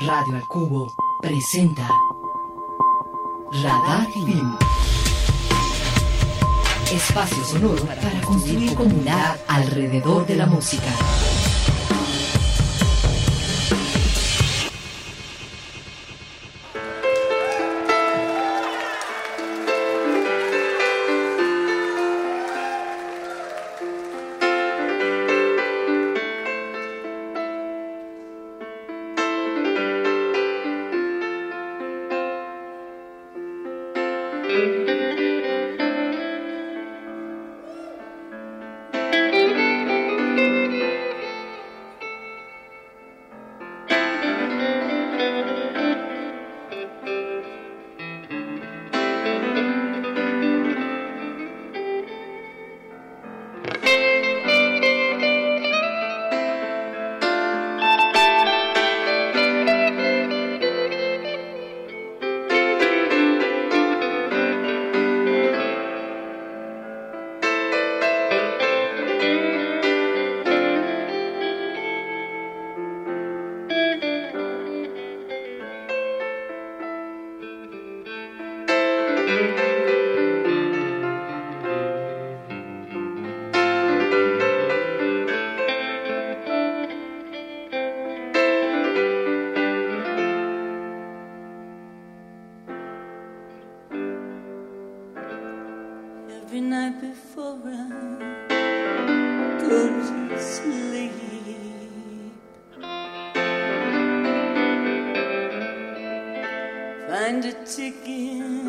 Radio al Cubo presenta Radar Film. Espacio sonoro para construir comunidad alrededor de la música. every night before I go to sleep. Find a ticket.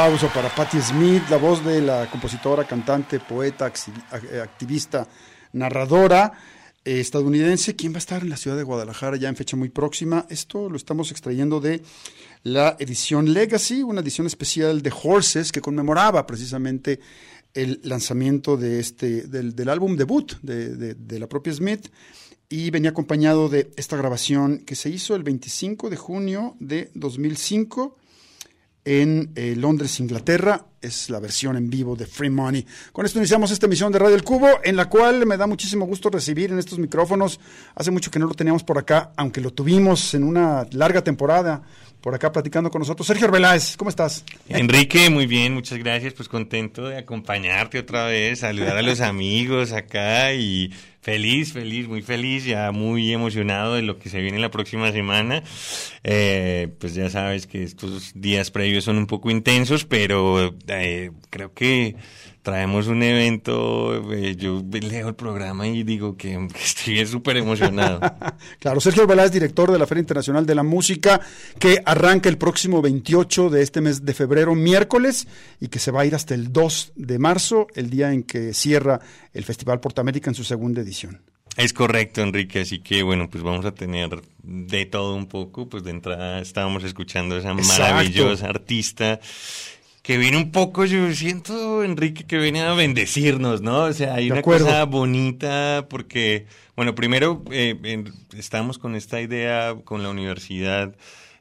Aplauso para Patti Smith, la voz de la compositora, cantante, poeta, activista, narradora eh, estadounidense, quien va a estar en la ciudad de Guadalajara ya en fecha muy próxima. Esto lo estamos extrayendo de la edición Legacy, una edición especial de Horses que conmemoraba precisamente el lanzamiento de este, del, álbum debut de, de la propia Smith y venía acompañado de esta grabación que se hizo el 25 de junio de 2005 en eh, Londres, Inglaterra. Es la versión en vivo de Free Money. Con esto iniciamos esta emisión de Radio El Cubo, en la cual me da muchísimo gusto recibir en estos micrófonos. Hace mucho que no lo teníamos por acá, aunque lo tuvimos en una larga temporada por acá platicando con nosotros. Sergio Arbeláez, ¿cómo estás? Enrique, muy bien, muchas gracias. Pues contento de acompañarte otra vez, saludar a los amigos acá y Feliz, feliz, muy feliz, ya muy emocionado de lo que se viene la próxima semana. Eh, pues ya sabes que estos días previos son un poco intensos, pero eh, creo que traemos un evento, eh, yo leo el programa y digo que, estoy súper emocionado. claro, Sergio es director de la Feria Internacional de la Música, que arranca el próximo 28 de este mes de febrero, miércoles, y que se va a ir hasta el 2 de marzo, el día en que cierra el Festival Portamérica en su segunda edición. Es correcto, Enrique, así que bueno, pues vamos a tener de todo un poco, pues de entrada estábamos escuchando a esa maravillosa artista que viene un poco, yo siento, Enrique, que viene a bendecirnos, ¿no? O sea, hay una cosa bonita porque, bueno, primero eh, estamos con esta idea con la universidad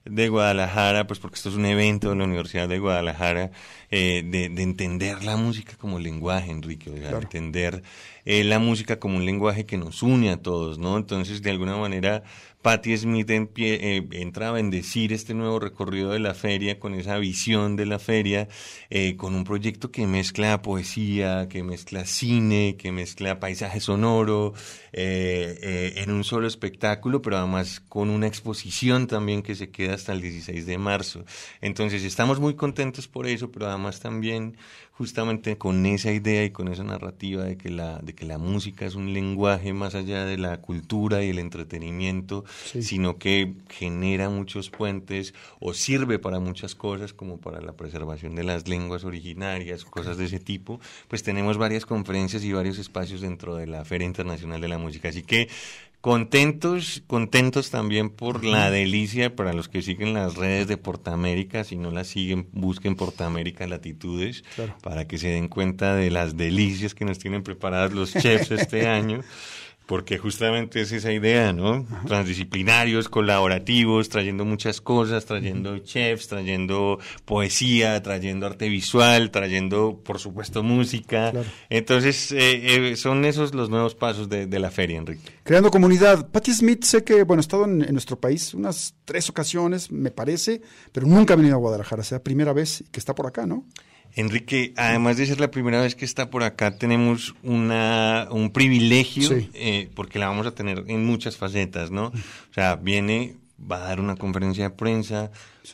de Guadalajara, pues porque esto es un evento de la Universidad de Guadalajara, eh, de, entender la música como lenguaje, Enrique, de entender eh, la música como un lenguaje que nos une a todos, ¿no? Entonces, de alguna manera, Patti Smith eh, entra a bendecir este nuevo recorrido de la feria con esa visión de la feria, eh, con un proyecto que mezcla poesía, que mezcla cine, que mezcla paisaje sonoro, eh, en un solo espectáculo, pero además con una exposición también que se queda hasta el 16 de marzo. Entonces estamos muy contentos por eso, pero además también justamente con esa idea y con esa narrativa de que la, de que la música es un lenguaje más allá de la cultura y el entretenimiento, sino que genera muchos puentes o sirve para muchas cosas, como para la preservación de las lenguas originarias, cosas de ese tipo, pues tenemos varias conferencias y varios espacios dentro de la Feria Internacional de la Música. Así que Contentos, contentos también por la delicia para los que siguen las redes de Portamérica, si no las siguen, busquen Portamérica Latitudes para que se den cuenta de las delicias que nos tienen preparadas los chefs este año porque justamente es esa idea, ¿no? Transdisciplinarios, colaborativos, trayendo muchas cosas, trayendo chefs, trayendo poesía, trayendo arte visual, trayendo, por supuesto, música. Entonces, eh, eh, son esos los nuevos pasos de, la feria, Enrique. Creando comunidad. Patti Smith, sé que, bueno, ha estado en, nuestro país unas tres ocasiones, me parece, pero nunca ha venido a Guadalajara, sea primera vez que está por acá, ¿no? Enrique, además de ser la primera vez que está por acá, tenemos una, un privilegio eh, porque la vamos a tener en muchas facetas, ¿no? O sea, viene, va a dar una conferencia de prensa,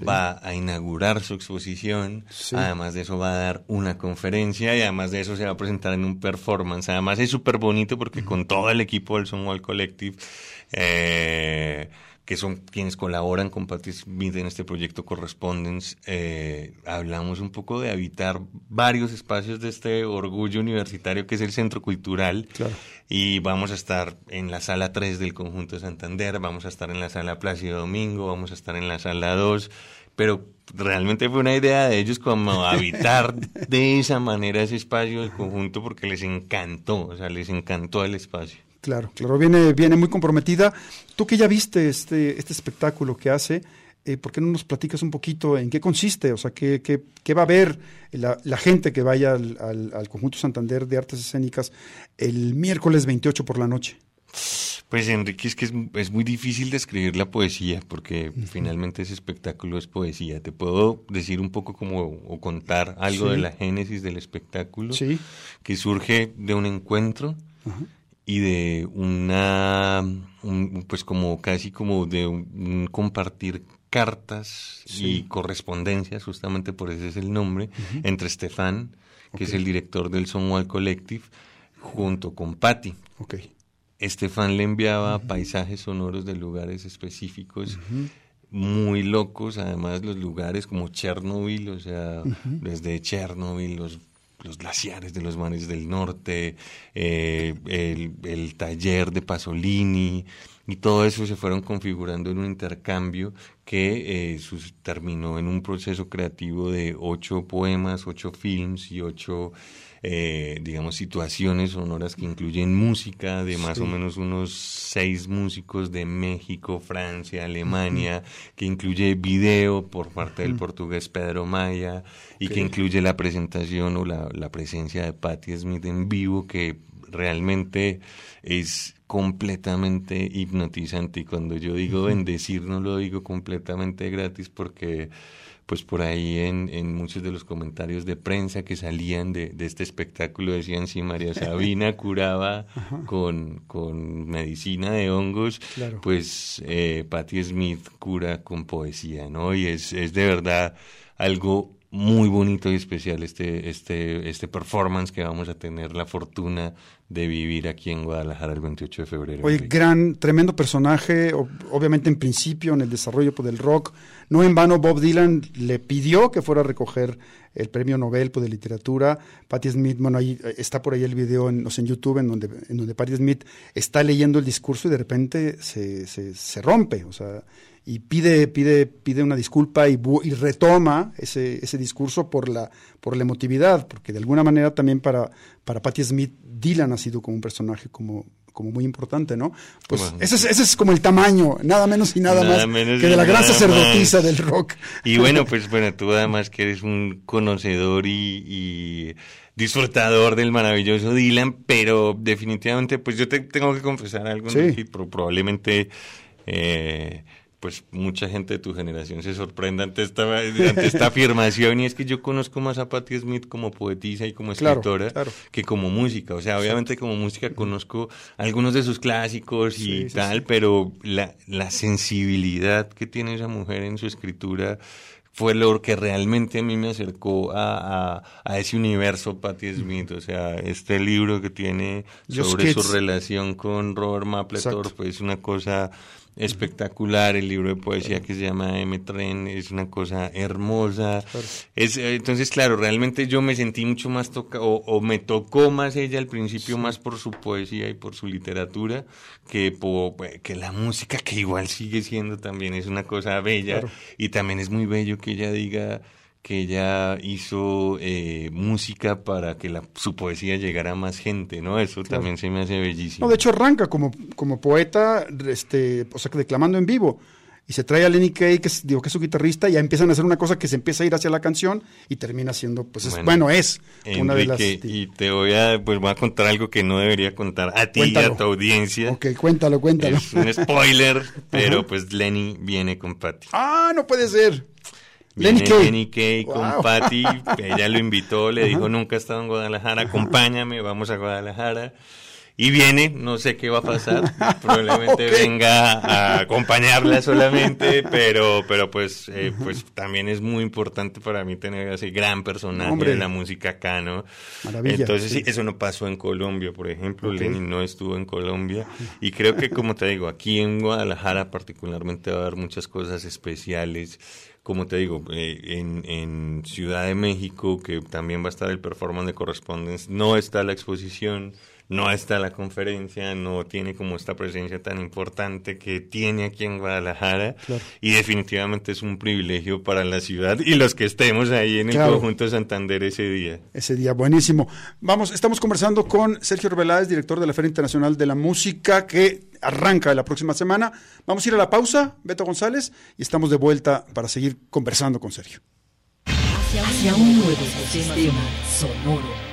va a inaugurar su exposición, además de eso va a dar una conferencia y además de eso se va a presentar en un performance. Además es súper bonito porque con todo el equipo del Sonwall Collective... Eh, que son quienes colaboran con Patti Smith en este proyecto Correspondence, eh, hablamos un poco de habitar varios espacios de este orgullo universitario que es el Centro Cultural. Y vamos a estar en la sala 3 del Conjunto de Santander, vamos a estar en la sala Plácido Domingo, vamos a estar en la sala 2, pero realmente fue una idea de ellos como habitar de esa manera ese espacio del conjunto porque les encantó, o sea, les encantó el espacio. Claro, claro, viene, viene muy comprometida. Tú que ya viste este, este espectáculo que hace, eh, ¿por qué no nos platicas un poquito en qué consiste? O sea, ¿qué, qué, qué va a ver la, la, gente que vaya al, al, Conjunto Santander de Artes Escénicas el miércoles 28 por la noche? Pues Enrique, es que es, muy difícil describir la poesía, porque finalmente ese espectáculo es poesía. Te puedo decir un poco como, o contar algo de la génesis del espectáculo, sí. que surge de un encuentro y de una, pues como casi como de un, compartir cartas y correspondencias, justamente por ese es el nombre, entre Estefan, que es el director del Sonwall Collective, junto con Patty. Okay. Estefan le enviaba paisajes sonoros de lugares específicos. Muy locos, además los lugares como Chernobyl, o sea, desde Chernobyl, los los glaciares de los mares del norte, eh, el, el, taller de Pasolini, y todo eso se fueron configurando en un intercambio que eh, sus, terminó en un proceso creativo de ocho poemas, ocho films y ocho eh, digamos, situaciones sonoras que incluyen música de más o menos unos seis músicos de México, Francia, Alemania, que incluye video por parte del portugués Pedro Maya y que incluye la presentación o la, la presencia de Patti Smith en vivo, que realmente es completamente hipnotizante. Y cuando yo digo bendecir no lo digo completamente gratis porque pues por ahí en, en, muchos de los comentarios de prensa que salían de, de este espectáculo decían si María Sabina curaba con, con, medicina de hongos, pues eh, Patti Smith cura con poesía, ¿no? Y es, es de verdad algo muy bonito y especial este, este, este performance que vamos a tener la fortuna de vivir aquí en Guadalajara el 28 de febrero. Oye, gran, tremendo personaje, obviamente en principio en el desarrollo pues, del rock. No en vano Bob Dylan le pidió que fuera a recoger el premio Nobel pues, de literatura. Patti Smith, bueno, ahí eh, está por ahí el video en, en YouTube en donde, en donde Patti Smith está leyendo el discurso y de repente se, se, se rompe, o sea, y pide, pide, pide una disculpa y, y retoma ese, ese discurso por la, por la emotividad, porque de alguna manera también para, para Patti Smith, Dylan ha sido como un personaje como, como muy importante, ¿no? Pues ese, es, ese es como el tamaño, nada menos y nada, más que de la gran sacerdotisa del rock. Y bueno, pues bueno, tú además que eres un conocedor y, y disfrutador del maravilloso Dylan, pero definitivamente, pues yo te tengo que confesar algo, sí. probablemente... Eh, pues mucha gente de tu generación se sorprende ante esta, ante esta afirmación y es que yo conozco más a Patti Smith como poetisa y como escritora claro, claro. que como música. O sea, obviamente como música conozco algunos de sus clásicos y Sí, sí, tal, pero la, la sensibilidad que tiene esa mujer en su escritura fue lo que realmente a mí me acercó a, a, a ese universo Patti Smith. O sea, este libro que tiene sobre su relación con Robert Mapplethorpe es una cosa espectacular, el libro de poesía que se llama M. Tren es una cosa hermosa. Es, eh, entonces, claro, realmente yo me sentí mucho más tocado, o, o me tocó más ella al principio, más por su poesía y por su literatura, que, po- que la música, que igual sigue siendo también, es una cosa bella, Claro. y también es muy bello que ella diga que ella hizo eh, música para que la, su poesía llegara a más gente, ¿no? Eso también se me hace bellísimo. No, de hecho arranca como, como poeta, este, o sea, declamando en vivo. Y se trae a Lenny Kay, que es, digo, que es su guitarrista, y ya empiezan a hacer una cosa que se empieza a ir hacia la canción y termina siendo, pues, es- Bueno, bueno, es una de las... Enrique, y te voy a, pues voy a contar algo que no debería contar a ti y a tu audiencia. Ok, cuéntalo, cuéntalo. Es un spoiler, pero pues Lenny viene con Patty. Ah, no puede ser. Lenny Kay. Lenny Kay con Wow. Patty, ella lo invitó, le dijo nunca he estado en Guadalajara, acompáñame, vamos a Guadalajara. Y viene, no sé qué va a pasar, probablemente venga a acompañarla solamente, pero, pero pues, eh, pues también es muy importante para mí tener ese gran personaje Hombre. de la música acá, ¿no? Maravilla, Entonces sí, eso no pasó en Colombia, por ejemplo, Ok. Lenny no estuvo en Colombia y creo que como te digo, aquí en Guadalajara particularmente va a haber muchas cosas especiales como te digo, eh, en, en Ciudad de México, que también va a estar el performance de Correspondence, no está la exposición, no está la conferencia, no tiene como esta presencia tan importante que tiene aquí en Guadalajara. Claro. Y definitivamente es un privilegio para la ciudad y los que estemos ahí en el Claro. conjunto Santander ese día. Ese día, buenísimo. Vamos, estamos conversando con Sergio Arbeláez, director de la Feria Internacional de la Música, que arranca la próxima semana. Vamos a ir a la pausa, Beto González, y estamos de vuelta para seguir conversando con Sergio. Hacia un nuevo sistema sonoro.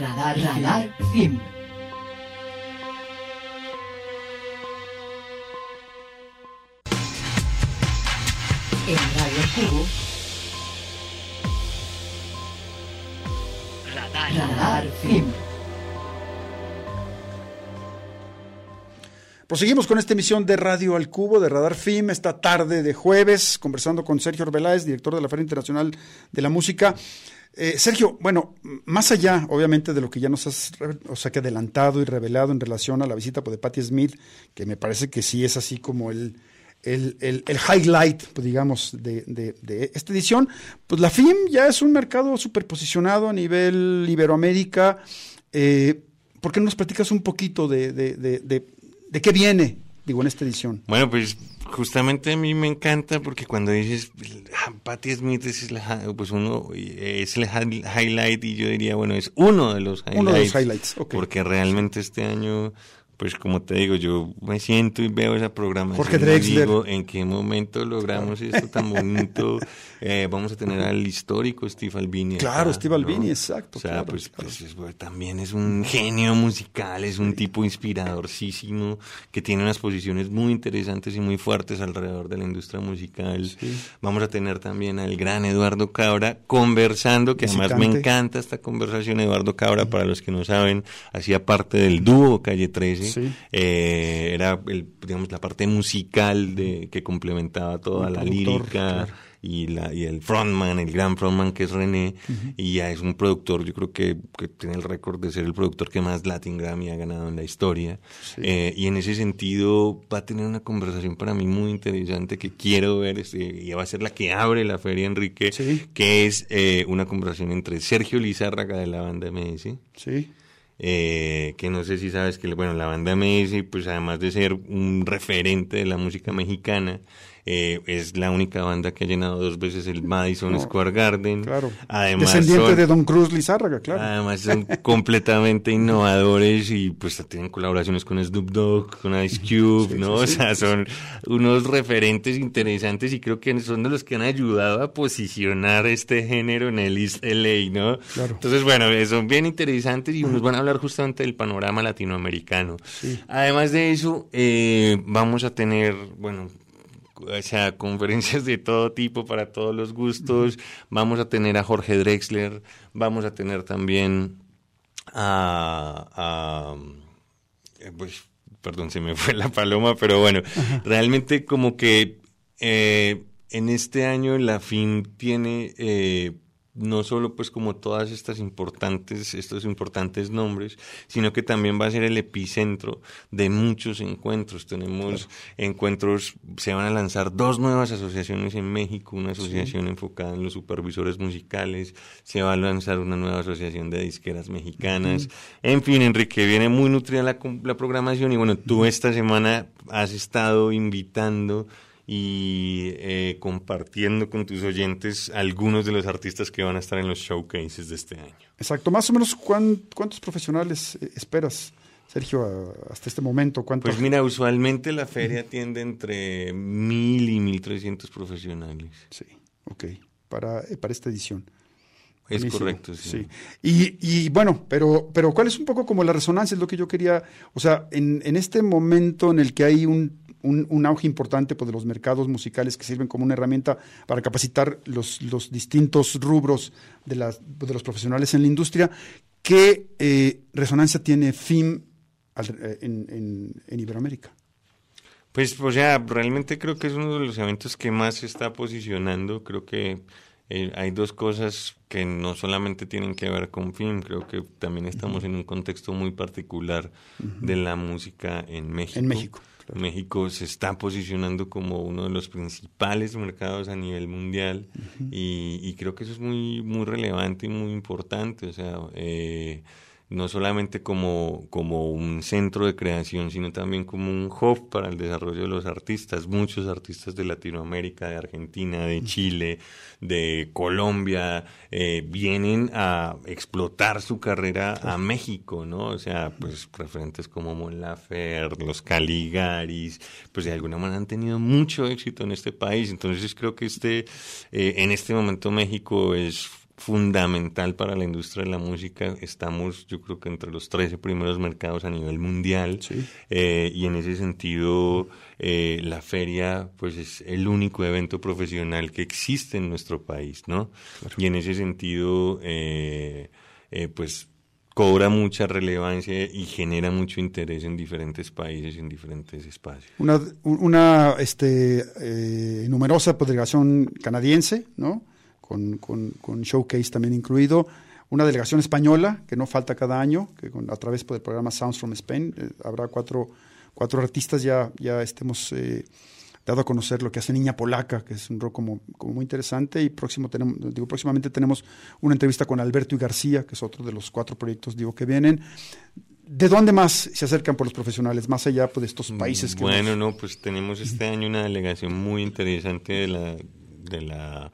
Radar, radar, film. En Radio Cubo. Radar, radar, film. Proseguimos con esta emisión de Radio al Cubo de Radar Film esta tarde de jueves, conversando con Sergio Arbeláez, director de la Feria Internacional de la Música. Eh, Sergio, bueno, más allá, obviamente, de lo que ya nos has, o sea, que adelantado y revelado en relación a la visita de Patti Smith, que me parece que sí es así como el, el, el- el highlight, pues, digamos, de, de- de esta edición, pues la FIM ya es un mercado superposicionado a nivel Iberoamérica. Eh, ¿Por qué no nos platicas un poquito de- de qué viene, digo, en esta edición? Bueno, pues justamente a mí me encanta porque cuando dices ah, Patti Smith es el, hi- pues uno es el hi- highlight y yo diría, bueno, es uno de los highlights. Uno de los highlights, ok. Porque realmente este año, pues como te digo, yo me siento y veo esa programación. Jorge y Drexler. digo, ¿en qué momento logramos esto tan bonito? Eh, vamos a tener al histórico Steve Albini. Claro, acá, Steve Albini, exacto, O sea, claro, pues, claro. pues, bueno, también es un genio musical, es un tipo inspiradorcísimo, que tiene unas posiciones muy interesantes y muy fuertes alrededor de la industria musical. Vamos a tener también al gran Eduardo Cabra conversando, que además me encanta esta conversación. Eduardo Cabra, para los que no saben, hacía parte del dúo Calle 13. Sí. Eh, era, el, digamos, la parte musical de, que complementaba toda la lírica claro. Y, la, y el frontman, el gran frontman que es René, y ya es un productor, yo creo que, que tiene el récord de ser el productor que más Latin Grammy ha ganado en la historia. Eh, y en ese sentido va a tener una conversación para mí muy interesante que quiero ver, este, y va a ser la que abre la feria, Enrique, Sí. que es eh, una conversación entre Sergio Lizárraga de la banda MS, Sí. eh, que no sé si sabes que bueno la banda MS pues además de ser un referente de la música mexicana eh, es la única banda que ha llenado dos veces el Madison No, Square Garden Claro. además Descendiente son- de Don Cruz Lizárraga, claro. Además son completamente innovadores y pues tienen colaboraciones con Snoop Dogg, con Ice Cube, sí, ¿no? sí, o sí, sea, sí, son unos referentes interesantes y creo que son de los que han ayudado a posicionar este género en el East LA, ¿no? Claro. Entonces, bueno, eh, son bien interesantes y nos van a hablar justamente del panorama latinoamericano. Además de eso, eh, vamos a tener, bueno, o sea, conferencias de todo tipo para todos los gustos. Vamos a tener a Jorge Drexler, vamos a tener también a, a- eh, pues, perdón, se me fue la paloma, pero bueno, realmente como que eh, en este año la FIN tiene eh, no solo pues como todas estas importantes, estos importantes nombres, sino que también va a ser el epicentro de muchos encuentros. Tenemos encuentros, se van a lanzar dos nuevas asociaciones en México, una asociación enfocada en los supervisores musicales, se va a lanzar una nueva asociación de disqueras mexicanas. En fin, Enrique, viene muy nutrida la, programación y bueno, tú esta semana has estado invitando y eh, compartiendo con tus oyentes algunos de los artistas que van a estar en los showcases de este año. Exacto. Más o menos, ¿cuán- ¿cuántos profesionales eh, esperas, Sergio, hasta este momento? ¿Cuánto? Pues mira, usualmente la feria tiende entre mil y mil trescientos profesionales. Sí, ok. Para, eh, para esta edición. Es Buenísimo, correcto, sí. Y, y bueno, pero, pero ¿cuál es un poco como la resonancia? Es lo que yo quería, o sea, en, en este momento en el que hay un, un, un auge importante pues, de los mercados musicales que sirven como una herramienta para capacitar los, los distintos rubros de, las, de los profesionales en la industria, ¿qué eh, resonancia tiene FIM al- eh, en, en- en Iberoamérica? Pues, o sea, realmente creo que es uno de los eventos que más se está posicionando. Creo que eh, hay dos cosas que no solamente tienen que ver con film, creo que también estamos en un contexto muy particular de la música en México. En México, claro. México se está posicionando como uno de los principales mercados a nivel mundial y, y creo que eso es muy, muy relevante y muy importante. O sea, eh, no solamente como, como un centro de creación, sino también como un hub para el desarrollo de los artistas. Muchos artistas de Latinoamérica, de Argentina, de Chile, de Colombia, eh, vienen a explotar su carrera a México, ¿no? O sea, pues referentes como Mon Lafer, los Caligaris, pues de alguna manera han tenido mucho éxito en este país. Entonces creo que este, eh, en este momento México es fundamental para la industria de la música. Estamos, yo creo que entre los 13 primeros mercados a nivel mundial. Sí. Eh, y en ese sentido, eh, la feria, pues es el único evento profesional que existe en nuestro país, ¿no? Y en ese sentido, eh, pues cobra mucha relevancia y genera mucho interés en diferentes países y en diferentes espacios. Una, una este, numerosa delegación canadiense, ¿no? Con, con- con showcase también incluido. Una delegación española, que no falta cada año, que a través del programa Sounds from Spain eh, habrá cuatro, cuatro artistas, ya, ya estemos eh, dado a conocer lo que hace Niña Polaca, que es un rock como, como muy interesante. Y próximo tenemos, digo, próximamente tenemos una entrevista con Alberto y García, que es otro de los cuatro proyectos digo, que vienen. ¿De dónde más se acercan por los profesionales, más allá pues, de estos países que Bueno, nos- no, pues tenemos este año una delegación muy interesante de la, de la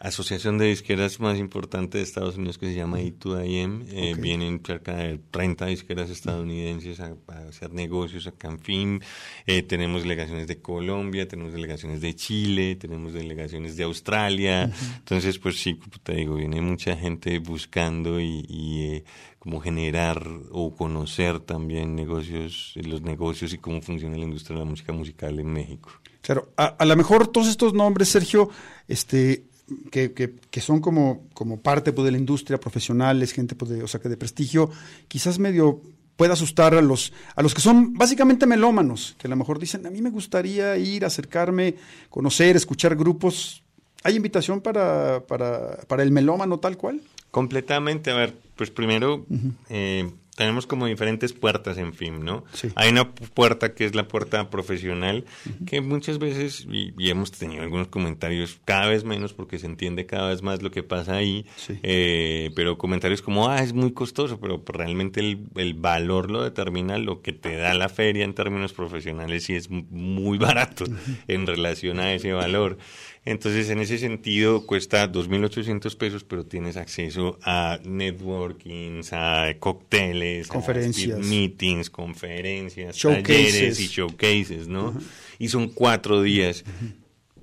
asociación de disqueras más importante de Estados Unidos que se llama I2IM. Eh. Vienen cerca de 30 disqueras estadounidenses a, a hacer negocios acá en. Eh, tenemos delegaciones de Colombia, tenemos delegaciones de Chile, tenemos delegaciones de Australia. Entonces, pues sí, te digo, viene mucha gente buscando y, y, eh, como generar o conocer también negocios, los negocios y cómo funciona la industria de la música musical en México. Claro, a, a lo mejor todos estos nombres, Sergio, este, que, que, que son como, como parte pues, de la industria, profesionales, gente pues, de, o sea, que de prestigio, quizás medio pueda asustar a los, a los que son básicamente melómanos, que a lo mejor dicen, a mí me gustaría ir, acercarme, conocer, escuchar grupos. ¿Hay invitación para, para, para el melómano tal cual? Completamente, a ver, pues primero eh, tenemos como diferentes puertas en FIM, ¿no? Sí. Hay una pu- puerta que es la puerta profesional, que muchas veces, y, y hemos tenido algunos comentarios, cada vez menos porque se entiende cada vez más lo que pasa ahí, Sí. eh, pero comentarios como, ah, es muy costoso, pero realmente el, el valor lo determina lo que te da la feria en términos profesionales y es muy barato en relación a ese valor. Entonces, en ese sentido, cuesta 2.800 pesos, pero tienes acceso a networkings, a cócteles, Conferencias. meetings, conferencias, Showcases. talleres y showcases, ¿no? Y son cuatro días.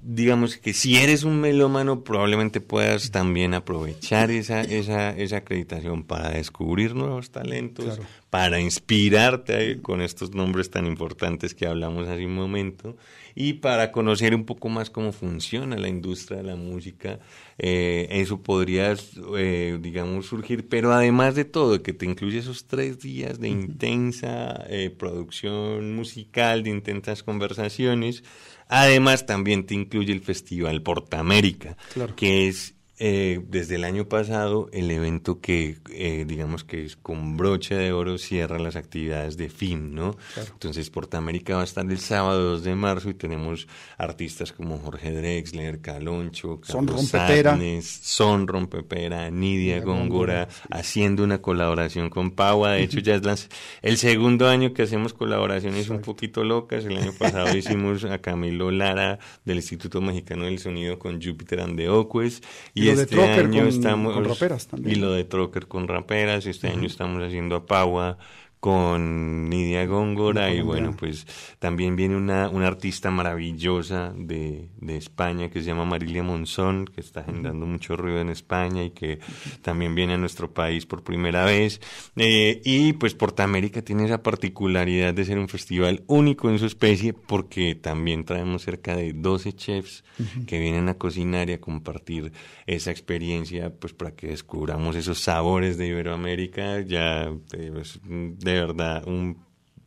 Digamos que si eres un melómano, probablemente puedas también aprovechar esa, esa, esa acreditación para descubrir nuevos talentos, Claro. para inspirarte con estos nombres tan importantes que hablamos hace un momento y para conocer un poco más cómo funciona la industria de la música. Eh, eso podría, eh, digamos, surgir, pero además de todo, que te incluye esos tres días de intensa eh, producción musical, de intensas conversaciones, además también te incluye el Festival Portamérica, Claro. que es eh, desde el año pasado el evento que eh, digamos que es con broche de oro cierra las actividades de FIM, ¿no? Entonces Portamérica va a estar el sábado 2 de marzo y tenemos artistas como Jorge Drexler, Caloncho, Son Carlos Rompepera. Sadness, Son Rompepera, Nidia Góngora, Góngora, haciendo una colaboración con Paua. De hecho, ya es las- el segundo año que hacemos colaboraciones un poquito locas. El año pasado hicimos a Camilo Lara del Instituto Mexicano del Sonido con Júpiter and the Oques. Y lo de este año con- estamos con raperas también. Y lo de Trocker con raperas. Este año estamos haciendo a Paua con Nidia Góngora y bueno, pues también viene una, una artista maravillosa de, de España que se llama Marilia Monzón, que está generando mucho ruido en España y que también viene a nuestro país por primera vez. Eh, y pues Portamérica tiene esa particularidad de ser un festival único en su especie porque también traemos cerca de 12 chefs que vienen a cocinar y a compartir esa experiencia pues para que descubramos esos sabores de Iberoamérica. Ya eh, es de verdad un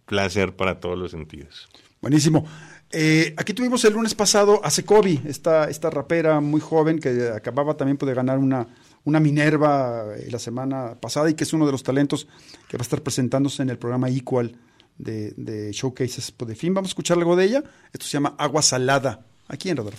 placer para todos los sentidos. Buenísimo. Eh, aquí tuvimos el lunes pasado a Secovi, esta, esta rapera muy joven que acababa también de ganar una, una Minerva eh, la semana pasada y que es uno de los talentos que va a estar presentándose en el programa Equal de, de Showcases pues, de Fin. Vamos a escuchar algo de ella. Esto se llama Agua Salada, aquí en Radar.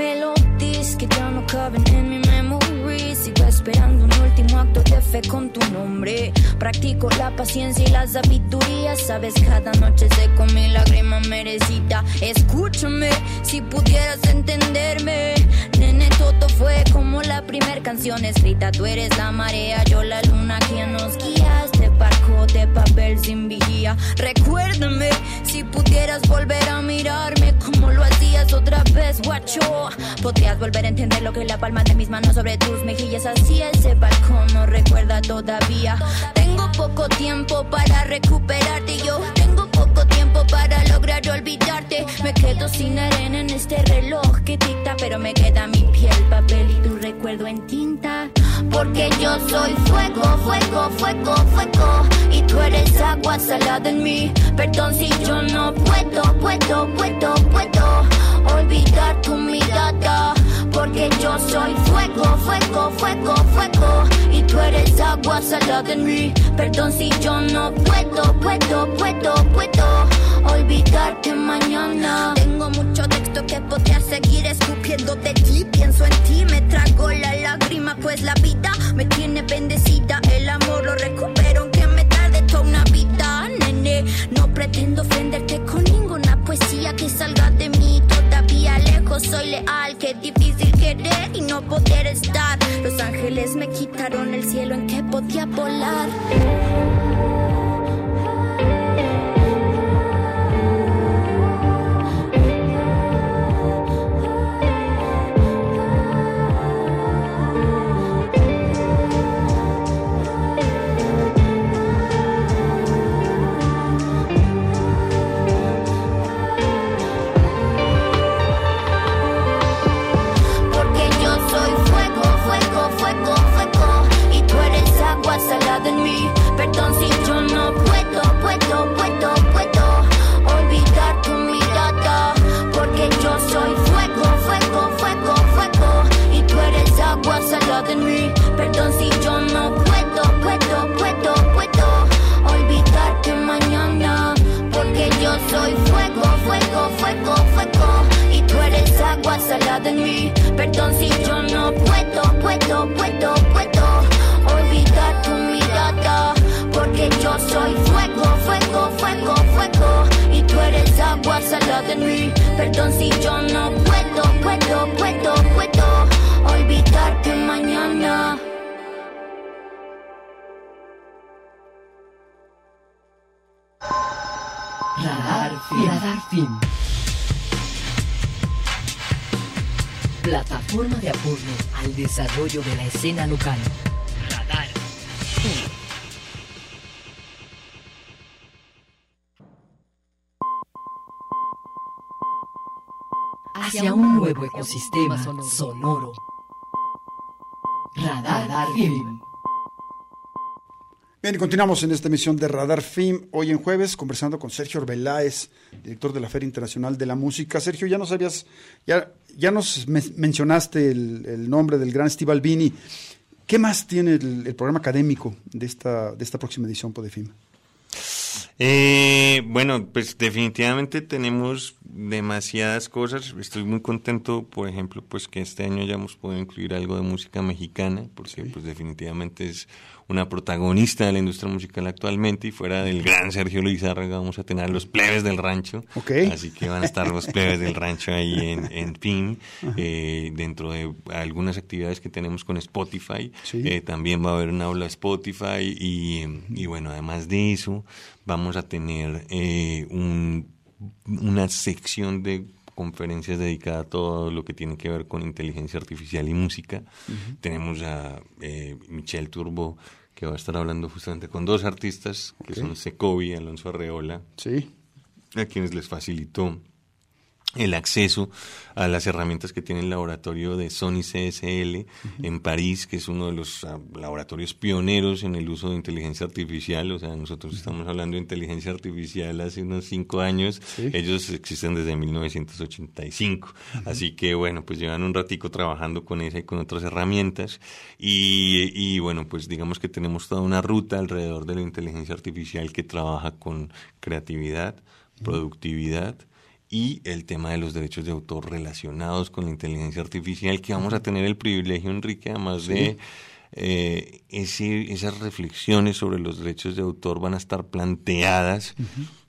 Melodies que ya no caben en mi memory. Sigo esperando un último acto de fe con tu nombre. Practico la paciencia y la sabiduría. Sabes, cada noche seco mi lágrima merecida. Escúchame, si pudieras entenderme. Nene, todo fue como la primer canción escrita. Tú eres la marea, yo la luna quien nos guía de papel sin vigía. Recuérdame, si pudieras volver a mirarme Como lo hacías otra vez, guacho. Podrías volver a entender lo que la palma de mis manos sobre tus mejillas. Hacía Ese balcón no recuerda todavía poco tiempo para recuperarte yo Tengo poco tiempo para lograr olvidarte Me quedo sin arena en este reloj que dicta Pero me queda mi piel, papel y tu recuerdo en tinta Por Porque yo soy fuego, fuego, fuego, fuego. Y tú eres agua salada en mí. Perdón si yo no puedo, puedo, puedo, puedo olvidar tu mirada. Porque yo soy fuego, fuego, fuego, fuego. Y tú eres agua salada en mí. Perdón si yo no puedo, puedo, puedo, puedo olvidarte mañana. Tengo mucho texto que podría seguir escupiendo de ti. Pienso en ti, me trago la lágrima, pues la vida me tiene bendecida. El amor lo recupero, aunque me tarde toda una vida, nene. No pretendo ofenderte con ninguna poesía que salga de mí. Soy leal, qué difícil querer y no poder estar. Los ángeles me quitaron el cielo en que podía volar. Agua salada en mí. Perdón si yo no puedo, puedo, puedo, puedo olvidar tu mirada. Porque yo soy fuego, fuego, fuego, fuego. Y tú eres agua salada en mí. Perdón si yo no puedo, puedo, puedo, puedo olvidarte mañana. Radar Film. Radar Film. Plataforma de apoyo al desarrollo de la escena local. Radar. Hacia un nuevo ecosistema sonoro. Radar Film. Bien, y continuamos en esta emisión de Radar Film, hoy en jueves, conversando con Sergio Arbeláez, director de la Feria Internacional de la Música. Sergio, ya nos habías, ya, ya nos me- mencionaste el, el nombre del gran Steve Albini. ¿Qué más tiene el, el programa académico de esta, de esta próxima edición Podefim? Eh, bueno, pues definitivamente tenemos demasiadas cosas. Estoy muy contento, por ejemplo, pues que este año ya hemos podido incluir algo de música mexicana, porque pues definitivamente es una protagonista de la industria musical actualmente y fuera del gran Sergio Lizárraga vamos a tener a los plebes del rancho. Ok. Así que van a estar los plebes del rancho ahí en, en PIM, eh, dentro de algunas actividades que tenemos con Spotify. Sí. Eh, también va a haber un aula Spotify y, y bueno, además de eso, vamos a tener eh, un- una sección de conferencias dedicada a todo lo que tiene que ver con inteligencia artificial y música. Tenemos a eh, Michelle Turbo, que va a estar hablando justamente con dos artistas, que son Secovi y Alonso Arreola, Sí, a quienes les facilitó el acceso a las herramientas que tiene el laboratorio de Sony CSL en París, que es uno de los ah, laboratorios pioneros en el uso de inteligencia artificial. O sea, nosotros estamos hablando de inteligencia artificial hace unos cinco años. Sí. Ellos existen desde 1985. Así que, bueno, pues llevan un ratico trabajando con esa y con otras herramientas. Y, y, bueno, pues digamos que tenemos toda una ruta alrededor de la inteligencia artificial que trabaja con creatividad, productividad y el tema de los derechos de autor relacionados con la inteligencia artificial, que vamos a tener el privilegio, Enrique, además de eh, ese- esas reflexiones sobre los derechos de autor van a estar planteadas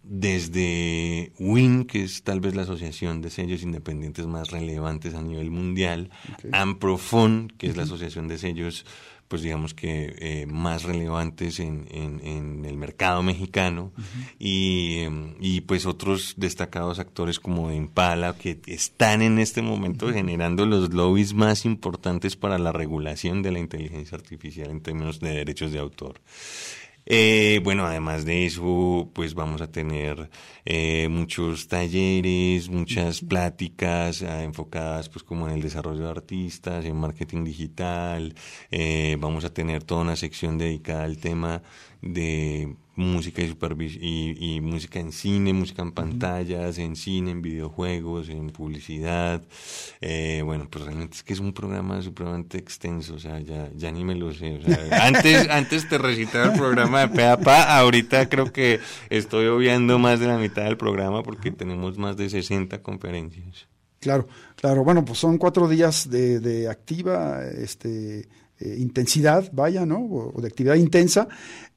desde WIN, que es tal vez la asociación de sellos independientes más relevantes a nivel mundial, Amprofon, que es la asociación de sellos, pues digamos que eh, más relevantes en, en- en el mercado mexicano, y, em, y pues otros destacados actores como Impala, que están en este momento generando los lobbies más importantes para la regulación de la inteligencia artificial en términos de derechos de autor. Eh, bueno, además de eso, pues vamos a tener eh, muchos talleres, muchas pláticas eh, enfocadas pues como en el desarrollo de artistas, en marketing digital. Eh, vamos a tener toda una sección dedicada al tema de música y, supervis y, y música en cine, música en pantallas, en cine, en videojuegos, en publicidad. Eh, bueno, pues realmente es que es un programa supremamente extenso, o sea, ya, ya ni me lo sé. O sea, antes, antes te recitaba el programa de pe a pa, ahorita creo que estoy obviando más de la mitad del programa porque tenemos más de 60 conferencias. Claro, claro. Bueno, pues son cuatro días de, de activa este, eh, intensidad, vaya, ¿no? O, o de actividad intensa.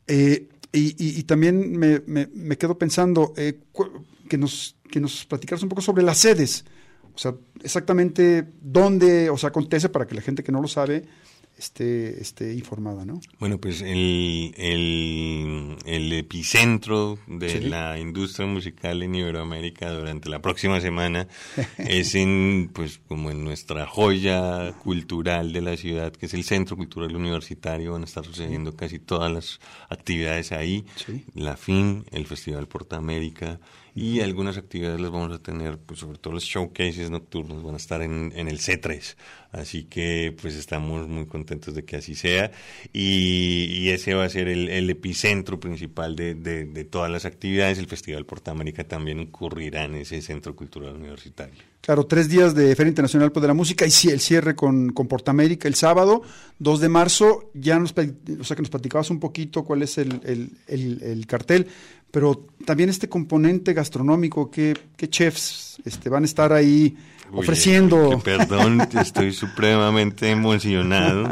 Eh, y, y, y, también me, me, me quedo pensando eh, que, nos, que nos platicaras un poco sobre las sedes. O sea, exactamente dónde o sea, acontece para que la gente que no lo sabe esté, esté informada, ¿no? Bueno, pues el, el, el epicentro de ¿Sí? la industria musical en Iberoamérica durante la próxima semana es en, pues, como en nuestra joya cultural de la ciudad, que es el Centro Cultural Universitario. Van a estar sucediendo casi todas las actividades ahí. ¿Sí? La FIN, el Festival Porta América, y algunas actividades las vamos a tener, pues sobre todo los showcases nocturnos van a estar en, en el C3, así que pues estamos muy contentos de que así sea. Y, ese va a ser el, epicentro principal de, todas las actividades, el Festival Portamérica también ocurrirá en ese centro cultural universitario. Claro, tres días de Feria Internacional de la Música y el cierre con, con Portamérica el sábado, 2 de marzo, ya nos, o sea que nos platicabas un poquito cuál es el cartel, pero también este componente gastronómico, ¿qué, qué chefs este, van a estar ahí Uy, ofreciendo? Perdón, estoy supremamente emocionado,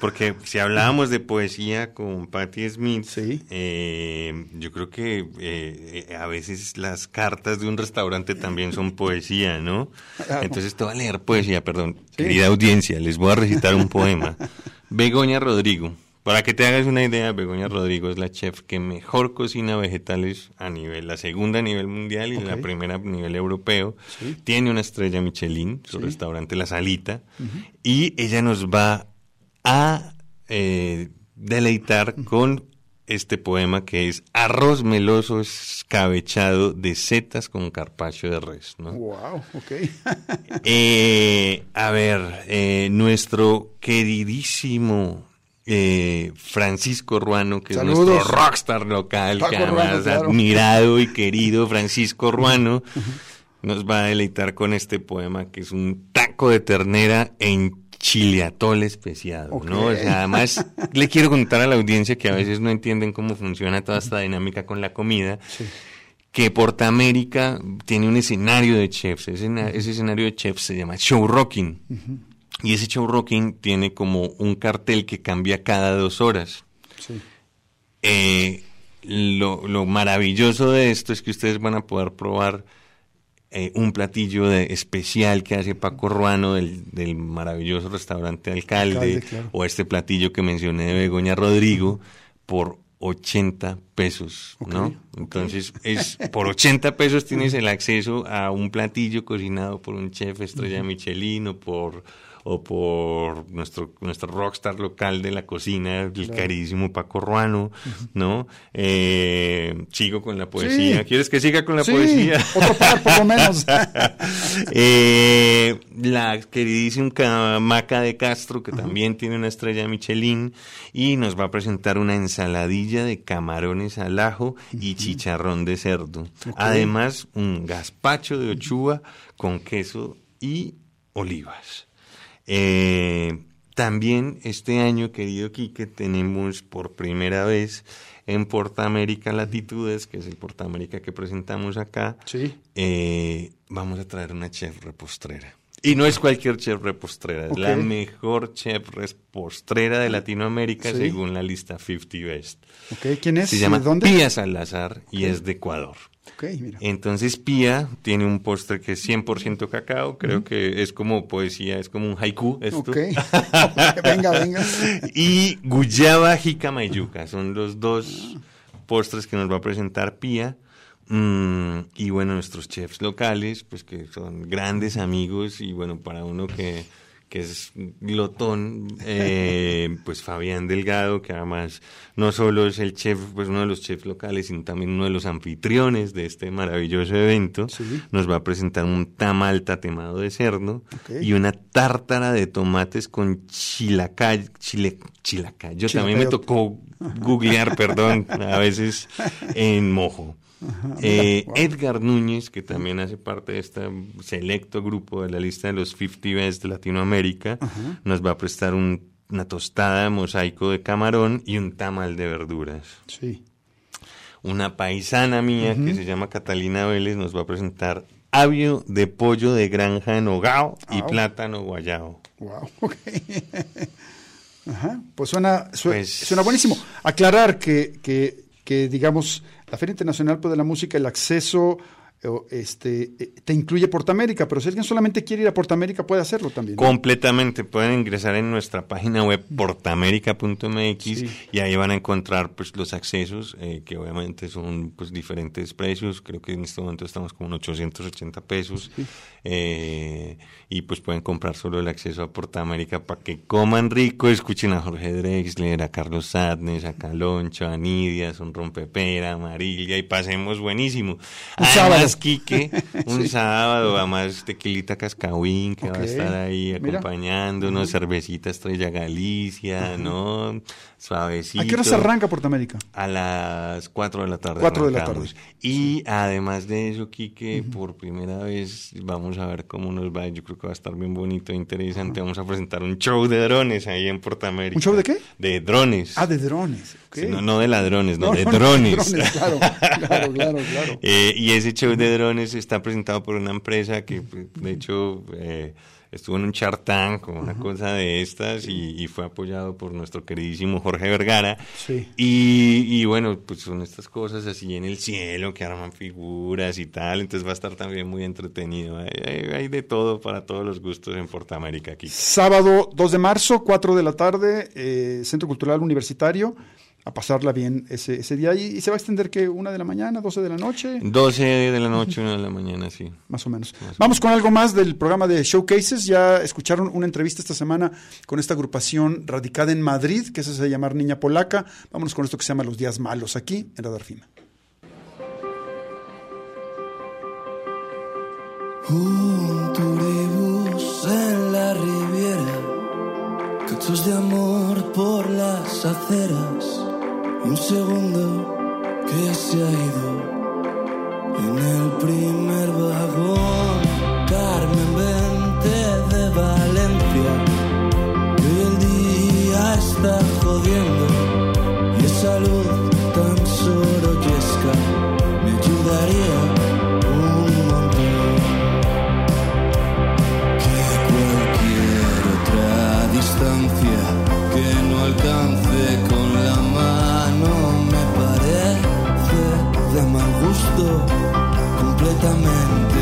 porque si hablábamos de poesía con Patti Smith, ¿Sí? eh, yo creo que eh, a veces las cartas de un restaurante también son poesía, ¿no? Entonces te voy a leer poesía, perdón, ¿Sí? querida audiencia, les voy a recitar un poema. Begoña Rodrigo. Para que te hagas una idea, Begoña Rodrigo es la chef que mejor cocina vegetales a nivel, la segunda a nivel mundial y okay. la primera a nivel europeo. ¿Sí? Tiene una estrella Michelin, su ¿Sí? restaurante La Salita, uh -huh. y ella nos va a eh, deleitar uh -huh. con este poema que es Arroz meloso escabechado de setas con carpaccio de res. ¿no? Wow, ok. eh, a ver, eh, nuestro queridísimo eh, Francisco Ruano, que Saludos. es nuestro rockstar local, Paco que además Ruano, claro. admirado y querido Francisco Ruano, nos va a deleitar con este poema que es un taco de ternera en chileatol especiado, okay. ¿no? O sea, además le quiero contar a la audiencia que a veces no entienden cómo funciona toda esta dinámica con la comida. Sí que Portamérica tiene un escenario de chefs. Ese, ese, escenario de chefs se llama Show Rocking. Uh -huh. Y ese show rocking tiene como un cartel que cambia cada dos horas. Sí. Eh, lo, lo, maravilloso de esto es que ustedes van a poder probar eh, un platillo de, especial que hace Paco Ruano del, del maravilloso restaurante Alcalde, Alcalde claro. o este platillo que mencioné de Begoña Rodrigo por 80 pesos, okay, ¿no? Entonces, es por 80 pesos tienes el acceso a un platillo cocinado por un chef estrella. Michelin o por o por nuestro, nuestro rockstar local de la cocina, el claro. carísimo Paco Ruano. ¿no? Eh, sigo con la poesía. Sí. ¿Quieres que siga con la sí, poesía? Otro par, por lo menos. eh, la queridísima Maca de Castro, que uh -huh. también tiene una estrella Michelin, y nos va a presentar una ensaladilla de camarones al ajo uh -huh. y chicharrón de cerdo. Okay. Además, un gazpacho de ochuva con queso y olivas. Eh, también este año, querido Quique, tenemos por primera vez en Porta América Latitudes, que es el Porta América que presentamos acá, sí. eh, vamos a traer una chef repostrera. Y no es cualquier chef repostrera, okay. es la mejor chef repostrera de Latinoamérica sí. según la lista 50 Best. Okay. ¿Quién es? Se llama ¿Dónde? Pía Salazar y es de Ecuador. Okay, mira. Entonces Pía tiene un postre que es 100% cacao, creo que es como poesía, es como un haiku esto. Okay. venga, venga. y Guyaba Jicama y Yuca, son los dos postres que nos va a presentar Pía. Mm, y bueno, nuestros chefs locales, pues que son grandes amigos y bueno, para uno que que es glotón, eh, pues Fabián Delgado, que además no solo es el chef, pues uno de los chefs locales, sino también uno de los anfitriones de este maravilloso evento, Sí. nos va a presentar un tamal tatemado de cerdo y una tártara de tomates con chilacayo, chile, chilacayo. También me tocó googlear, perdón, a veces en mojo. Eh, Edgar Núñez, que también hace parte de este selecto grupo de la lista de los 50 Best de Latinoamérica, nos va a prestar un- una tostada de mosaico de camarón y un tamal de verduras. Sí. Una paisana mía que se llama Catalina Vélez nos va a presentar avio de pollo de granja en hogao y plátano guayao. Wow. Ajá, pues suena, Pues- suena buenísimo. Aclarar que, que, que, digamos, la Feria Internacional pues, de la Música, el acceso este, eh, te incluye Portamérica, pero si alguien solamente quiere ir a Portamérica puede hacerlo también. ¿no? Completamente, pueden ingresar en nuestra página web portamérica.mx Sí. y ahí van a encontrar pues los accesos eh, que obviamente son pues diferentes precios, creo que en este momento estamos como en 880 pesos eh, y pues pueden comprar solo el acceso a Portamérica para que coman rico, escuchen a Jorge Drexler, a Carlos Sadnes, a Caloncho, a Nidia, un rompepera, Amarilla y pasemos buenísimo. Un Además, sábado. Quique, un sábado, además Tequilita Cascahuín que va a estar ahí mira. acompañándonos, cervecita Estrella Galicia, ¿no? Suavecito. ¿A qué hora se arranca Portamérica? A las 4 de la tarde. Cuatro de la tarde. Y además de eso, Quique, por primera vez vamos a ver cómo nos va. Yo creo que va a estar bien bonito e interesante. Vamos a presentar un show de drones ahí en Portamérica. ¿Un show de qué? De drones. Ah, de drones. Sí, no, no de ladrones, no, No, de no, no, drones. drones, claro, claro, claro, claro. Eh, y ese show de drones está presentado por una empresa que, pues, de hecho, eh, estuvo en un chartán con una cosa de estas y, y fue apoyado por nuestro queridísimo Jorge Vergara. Sí. Y, y bueno, pues son estas cosas así en el cielo que arman figuras y tal. Entonces va a estar también muy entretenido. Hay, hay- hay de todo para todos los gustos en Portamérica aquí. Sábado 2 de marzo, 4 de la tarde, eh, Centro Cultural Universitario, a pasarla bien ese, ese día. Y, y se va a extender que una de la mañana, 12 de la noche, 12 de la noche, 1 de la mañana, sí. más o menos. Vamos con algo más del programa de Showcases. Ya escucharon una entrevista esta semana con esta agrupación radicada en Madrid, que se hace llamar Niña Polaca. Vámonos con esto que se llama Los Días Malos, aquí en Radar Fina. Un turibús en la riviera, cachos de amor por las aceras, un segundo que se ha ido en el primer vagón. Carmen Vente de Valencia, el día está jodiendo,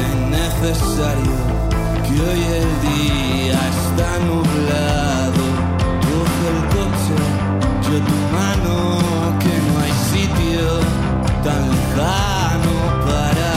innecesario. Que hoy el día está nublado, coge el coche, yo tu mano, que no hay sitio tan lejano para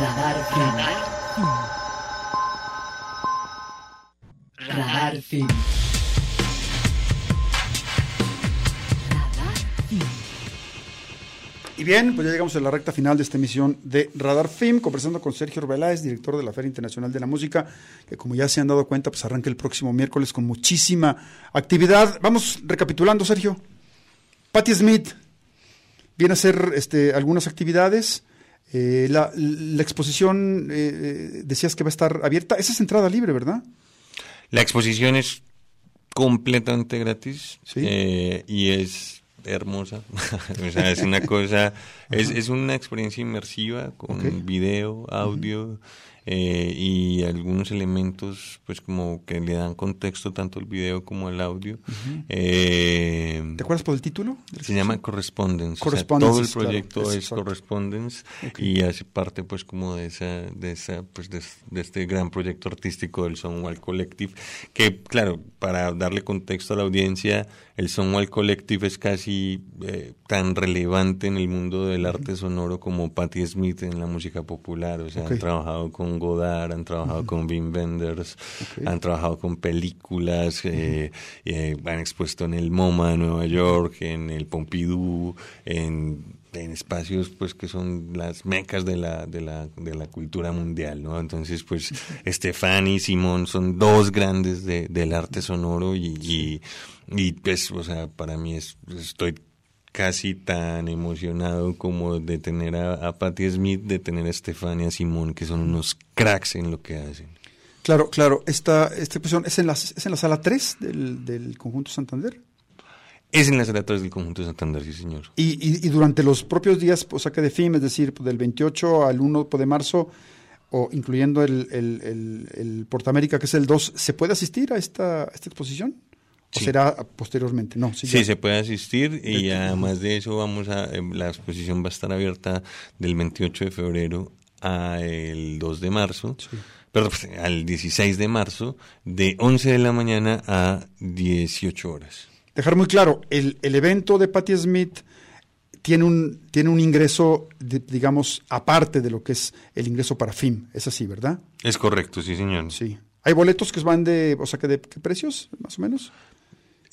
Radar Film. Radar Film. Y bien, pues ya llegamos a la recta final de esta emisión de Radar Film, conversando con Sergio Arbeláez, director de la Feria Internacional de la Música, que como ya se han dado cuenta, pues arranca el próximo miércoles con muchísima actividad. Vamos recapitulando, Sergio. Patti Smith viene a hacer este, algunas actividades. Eh, la, la exposición, eh, eh, decías que va a estar abierta. Esa es entrada libre, ¿verdad? La exposición es completamente gratis Sí. eh, y es hermosa. o sea, es una cosa, es, es una experiencia inmersiva con video, audio eh, y algunos elementos pues como que le dan contexto tanto al video como al audio. Eh, ¿Te acuerdas por el título? se llama Correspondence. O sea, Correspondence, todo el claro, proyecto es es. Correspondence y hace parte pues como de esa, de esa, pues de, de este gran proyecto artístico del Sonwall Collective, que claro, para darle contexto a la audiencia, el Sonwall Collective es casi eh, tan relevante en el mundo del arte sonoro como Patti Smith en la música popular. O sea, Ok. han trabajado con Godard, han trabajado con Wim Wenders, han trabajado con películas, eh, eh, han expuesto en el MoMA de Nueva York, en el Pompidou, en, en espacios pues que son las mecas de la, de la, de la cultura mundial, ¿no? Entonces, pues, Estefani y Simón son dos grandes de- del arte sonoro y, y, y, pues, o sea, para mí es, estoy casi tan emocionado como de tener a, a Patti Smith, de tener a Estefania Simón, que son unos cracks en lo que hacen. Claro, claro. Esta, esta exposición es en la, es en la sala 3 del, del Conjunto Santander. Es en las letras del conjunto de Santander, sí, señor. Y, y- y durante los propios días, o sea, que de FIM, es decir, pues, del 28 al 1 de marzo, o incluyendo el, el, el, el Portamérica, que es el 2, ¿se puede asistir a esta, a esta exposición? ¿O Sí. será posteriormente? No, sí, Sí, se puede asistir y además de eso vamos a eh, la exposición va a estar abierta del 28 de febrero al 2 de marzo, perdón, pues, al 16 de marzo de 11 de la mañana a 18 horas. Dejar muy claro, el, el evento de Patti Smith tiene un, tiene un ingreso, de- digamos, aparte de lo que es el ingreso para FIM. Es así, ¿verdad? Es correcto, sí, señor. Sí. ¿Hay boletos que van de, o sea, que de qué precios, más o menos?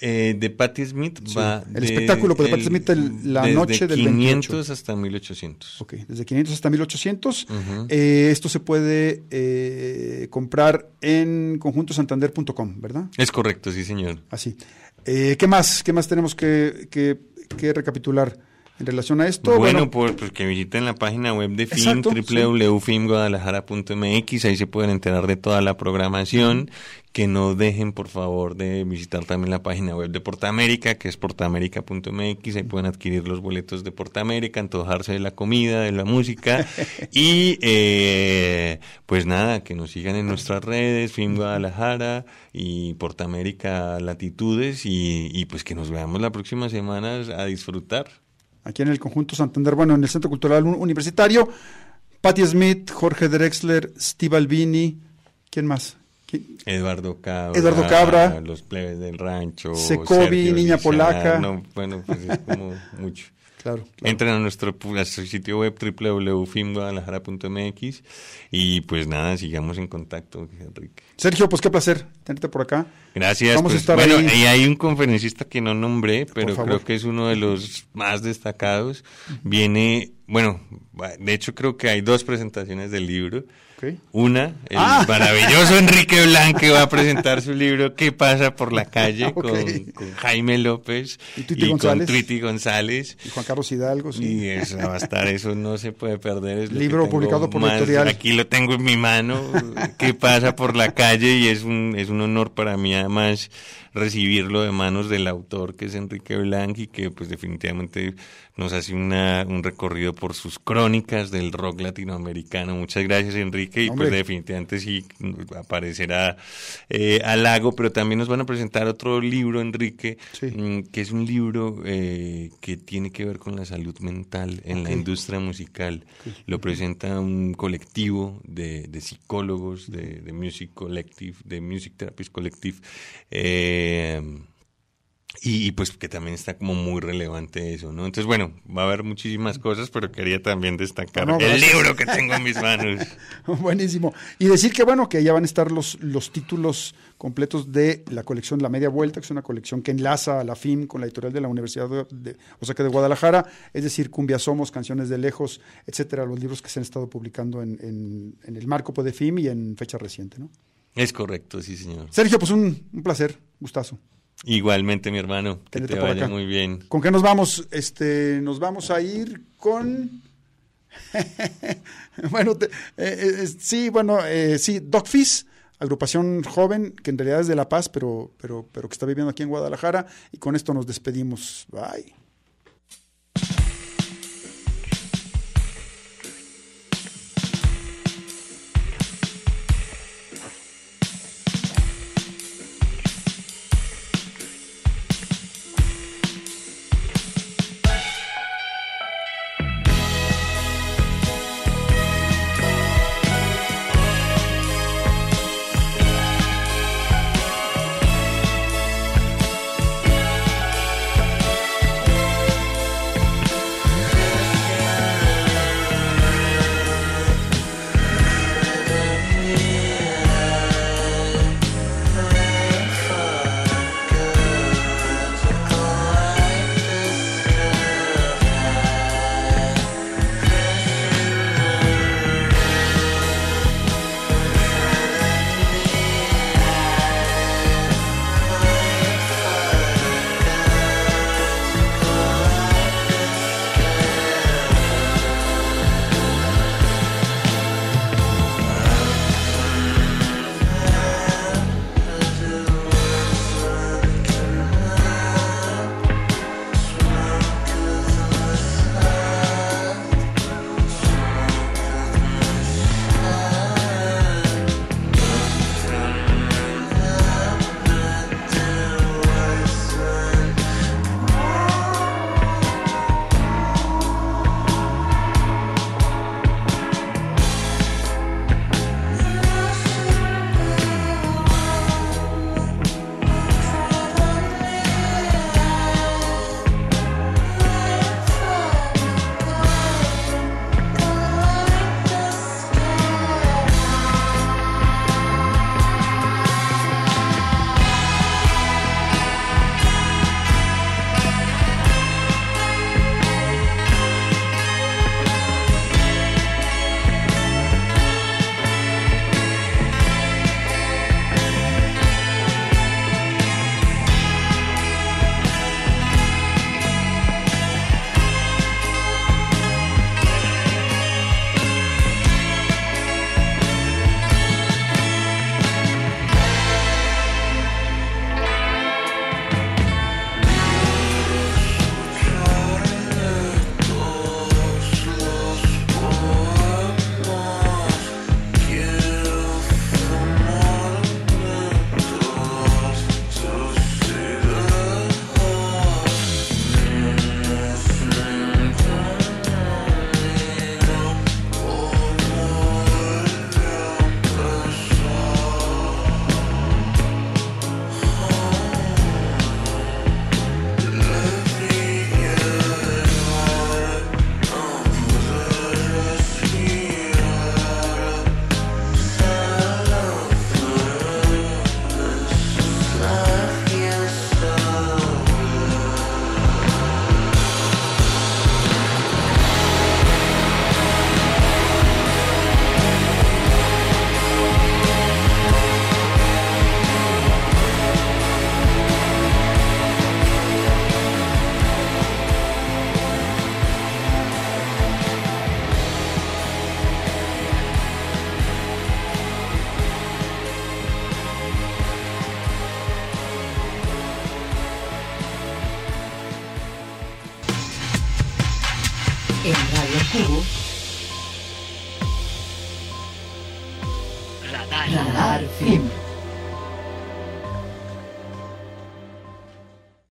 Eh, de Patti Smith Sí, va el de- espectáculo, pues, de Patti Smith el- la desde noche del 500 28. hasta 1800. Ok, desde 500 hasta 1800. Ujú. Eh, esto se puede eh, comprar en conjuntosantander.com, ¿verdad? Es correcto, sí, señor. Así. Eh, ¿Qué más? ¿Qué más tenemos que, que- que recapitular? En relación a esto. Bueno, pues, pues que visiten la página web de FIM, www.filmguadalajara.mx, ahí se pueden enterar de toda la programación, que no dejen por favor de visitar también la página web de Portamérica, que es portamérica.mx, ahí pueden adquirir los boletos de Portamérica, antojarse de la comida, de la música, y eh, pues nada, que nos sigan en nuestras redes, FIM Guadalajara y Portamérica Latitudes, y, y pues que nos veamos la próxima semana a disfrutar. Aquí en el conjunto Santander, bueno, en el Centro Cultural Un- Universitario. Patti Smith, Jorge Drexler, Steve Albini, ¿quién más? ¿Quién? Eduardo Cabra. Eduardo Cabra. Los plebes del rancho. Secovi, Niña Polaca. No, bueno, pues es como mucho. Claro, claro. Entren a nuestro, a nuestro sitio web www.filmguadalajara.mx y pues nada, sigamos en contacto, Enrique. Sergio, pues qué placer tenerte por acá. Gracias. Vamos a pues, estar bueno, ahí. y hay un conferencista que no nombré, pero creo que es uno de los más destacados. Viene, bueno, de hecho creo que hay dos presentaciones del libro. Una, el Ah. maravilloso Enrique Blanque va a presentar su libro ¿Qué pasa por la calle? Ok. con, con Jaime López Y Tuiti con. Tuiti González. Y Juan Carlos Hidalgo, sí. Y eso va a estar, eso no se puede perder. es Libro publicado por la más- editorial. Aquí lo tengo en mi mano, ¿qué pasa por la calle? Y es un, es un honor para mí además recibirlo de manos del autor que es Enrique Blanc y que pues definitivamente nos hace una, un recorrido por sus crónicas del rock latinoamericano. Muchas gracias Enrique y Hombre. pues definitivamente sí aparecerá eh, al lago, pero también nos van a presentar otro libro Enrique, Sí. mm, que es un libro eh, que tiene que ver con la salud mental en la industria musical. Lo presenta un colectivo de, de psicólogos de, de Music Collective, de Music Therapist Collective. eh, y, y, pues que también está como muy relevante eso, ¿no? Entonces, bueno, va a haber muchísimas cosas, pero quería también destacar No, no, el libro que tengo en mis manos. Buenísimo. Y decir que bueno, que ya van a estar los, los títulos completos de la colección La Media Vuelta, que es una colección que enlaza a la FIM con la editorial de la Universidad de, de- o sea que de Guadalajara, es decir, Cumbia Somos, Canciones de Lejos, etcétera, los libros que se han estado publicando en, en- en el marco pues, de FIM y en fecha reciente, ¿no? Es correcto, sí, señor. Sergio, pues un, un placer, gustazo. Igualmente, mi hermano, que Tenerte te por vaya acá. muy bien. ¿Con qué nos vamos? Este, nos vamos a ir con. bueno, te- eh, eh, sí, bueno, eh, sí, Dogfish, agrupación joven que en realidad es de La Paz, pero, pero, pero que está viviendo aquí en Guadalajara. Y con esto nos despedimos. Bye.